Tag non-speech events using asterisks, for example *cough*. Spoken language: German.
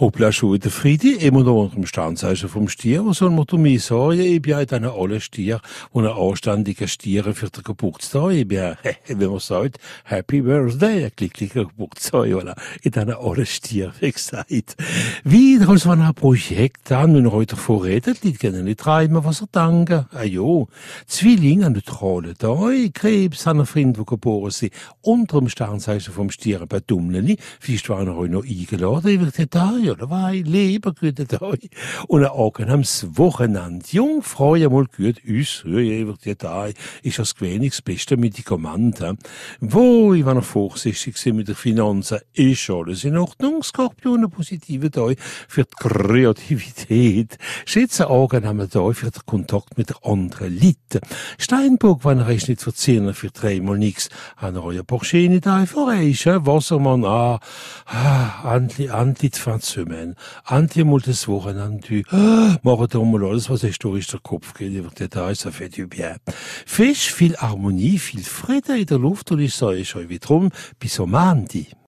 Hoppla schon der Friede, immer noch unter dem vom Stier, was soll man da mehr sagen? Ich bin ja in diesen allen Stier und ein anständiger Stier für den Geburtstag. Ich bin ja, *laughs* wenn man sagt, Happy Birthday, ein glücklicher Geburtstag, voilà. In diesen allen Stier, wie gesagt. Wieder als wenn ein Projekt an, wenn er heute davon redet, liegt gerne nicht treiben, was er danken. Ah jo, Zwilling, eine neutrale Tag, Krebs, ein Freund, der geboren sind, unter dem Sternzeichen vom Stier bei Dumleni, vielleicht waren er euch noch eingeladen, ich werde da oder wei, lieber gute Tag. Und ein angenehmes Wochenende. Jungfrau, ja mal gut, uns, ja, über die Tag, ist das wenig das beste Medikament. He. Wo, ich war noch vorsichtig mit den Finanzen, ist alles in Ordnung. Skorpion, ein positiver Tag für die Kreativität. Schätze angenehmer Tag für den Kontakt mit anderen Leuten. Steinburg, er ist nicht verziehen für dreimal nix, ein neuer Porsche nicht einfach ist, Wassermann, ah, ah, Antli, Antli, semaine. Anti mal das Wochenende, ah, doch mal alles, was euch durch den Kopf geht, über den Tag, ça du bien. Fisch, viel Harmonie, viel Friede in der Luft und ich sage euch wiederum, bis am Ende.